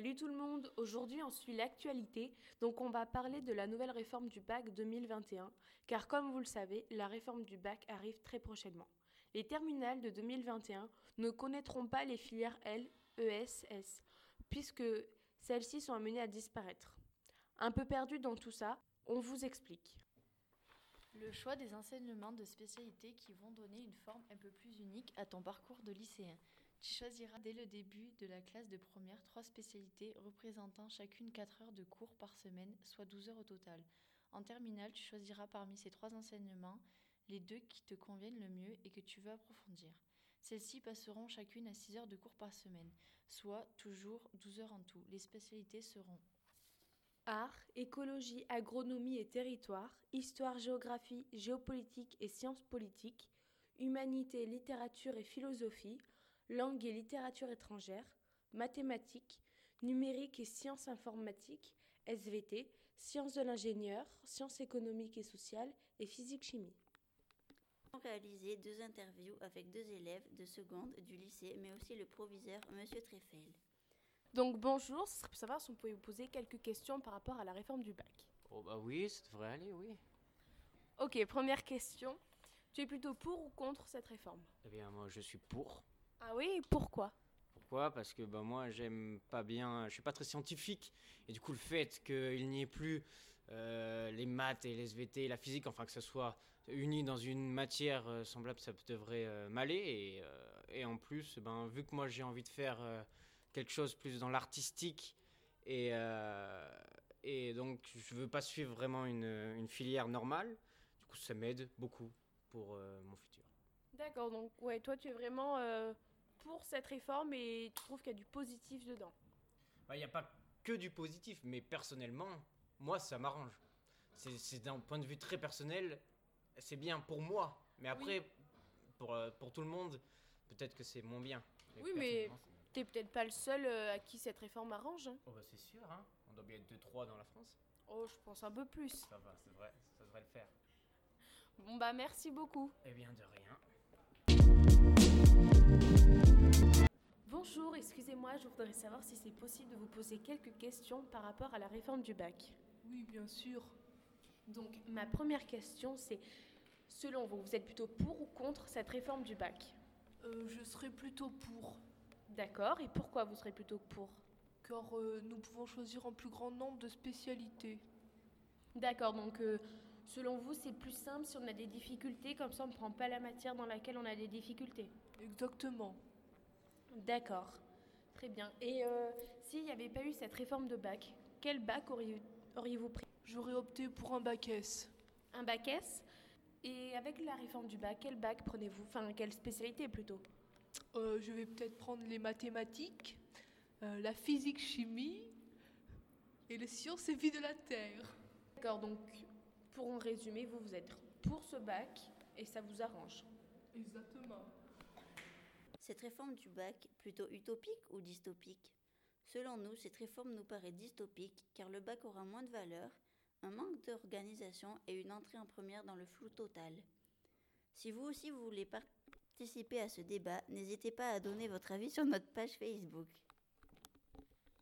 Salut tout le monde, aujourd'hui on suit l'actualité, donc on va parler de la nouvelle réforme du bac 2021, car comme vous le savez, la réforme du bac arrive très prochainement. Les terminales de 2021 ne connaîtront pas les filières L, ES, S, puisque celles-ci sont amenées à disparaître. Un peu perdu dans tout ça, on vous explique. Le choix des enseignements de spécialité qui vont donner une forme un peu plus unique à ton parcours de lycéen. Tu choisiras dès le début de la classe de première trois spécialités représentant chacune 4 heures de cours par semaine, soit 12 heures au total. En terminale, tu choisiras parmi ces trois enseignements les deux qui te conviennent le mieux et que tu veux approfondir. Celles-ci passeront chacune à 6 heures de cours par semaine, soit toujours 12 heures en tout. Les spécialités seront Art, écologie, agronomie et territoire, histoire, géographie, géopolitique et sciences politiques, humanité, littérature et philosophie, langue et littérature étrangère, mathématiques, numérique et sciences informatiques, SVT, sciences de l'ingénieur, sciences économiques et sociales et physique-chimie. Nous avons réalisé deux interviews avec deux élèves de seconde du lycée, mais aussi le proviseur, M. Treffel. Donc bonjour, ce serait pour savoir si on pouvait vous poser quelques questions par rapport à la réforme du bac. Oh bah oui, ça devrait aller, oui. Ok, première question. Tu es plutôt pour ou contre cette réforme? Eh bien, moi, je suis pour. Ah oui, pourquoi? Pourquoi? Parce que bah, moi, j'aime pas bien. Je suis pas très scientifique. Et du coup, le fait qu'il n'y ait plus euh, les maths et les SVT et la physique, enfin que ce soit uni dans une matière euh, semblable, ça devrait euh, m'aller. Et, euh, et en plus, ben, vu que moi, j'ai envie de faire euh, quelque chose plus dans l'artistique. Et, euh, et donc, je veux pas suivre vraiment une, une filière normale. Du coup, ça m'aide beaucoup pour euh, mon futur. D'accord, donc ouais, toi tu es vraiment euh, pour cette réforme et tu trouves qu'il y a du positif dedans. Il n'y a pas que du positif, mais personnellement, moi, ça m'arrange. C'est- C'est d'un point de vue très personnel, c'est bien pour moi. Mais après, pour, euh, pour tout le monde, peut-être que c'est moins bien. Oui, mais- T'es peut-être pas le seul euh, à qui cette réforme arrange. hein. Oh bah c'est sûr, hein. on doit bien être 2-3 dans la France. Oh, je pense un peu plus. Ça va, c'est vrai, ça devrait le faire. Bon bah merci beaucoup. Eh bien, de rien. Excusez-moi, je voudrais savoir si c'est possible de vous poser quelques questions par rapport à la réforme du bac. Oui, bien sûr. Donc ma première question c'est, selon vous, vous êtes plutôt pour ou contre cette réforme du bac? Euh, je serais plutôt pour, D'accord, et pourquoi vous serez plutôt pour? Car euh, nous pouvons choisir un plus grand nombre de spécialités. D'accord, donc euh, selon vous c'est plus simple si on a des difficultés, comme ça on ne prend pas la matière dans laquelle on a des difficultés? Exactement. D'accord, très bien. Et euh, s'il n'y avait pas eu cette réforme de bac, quel bac auriez- auriez-vous pris? J'aurais opté pour un bac S. Un bac S? Et avec la réforme du bac, quel bac prenez-vous? Enfin, quelle spécialité plutôt? Euh, je vais peut-être prendre les mathématiques, euh, la physique-chimie et les sciences et vie de la Terre. D'accord, donc pour en résumer, vous, vous êtes pour ce bac et ça vous arrange. Exactement. Cette réforme du bac, plutôt utopique ou dystopique? Selon nous, cette réforme nous paraît dystopique car le bac aura moins de valeur, un manque d'organisation et une entrée en première dans le flou total. Si vous aussi vous voulez participer à ce débat, n'hésitez pas à donner votre avis sur notre page Facebook.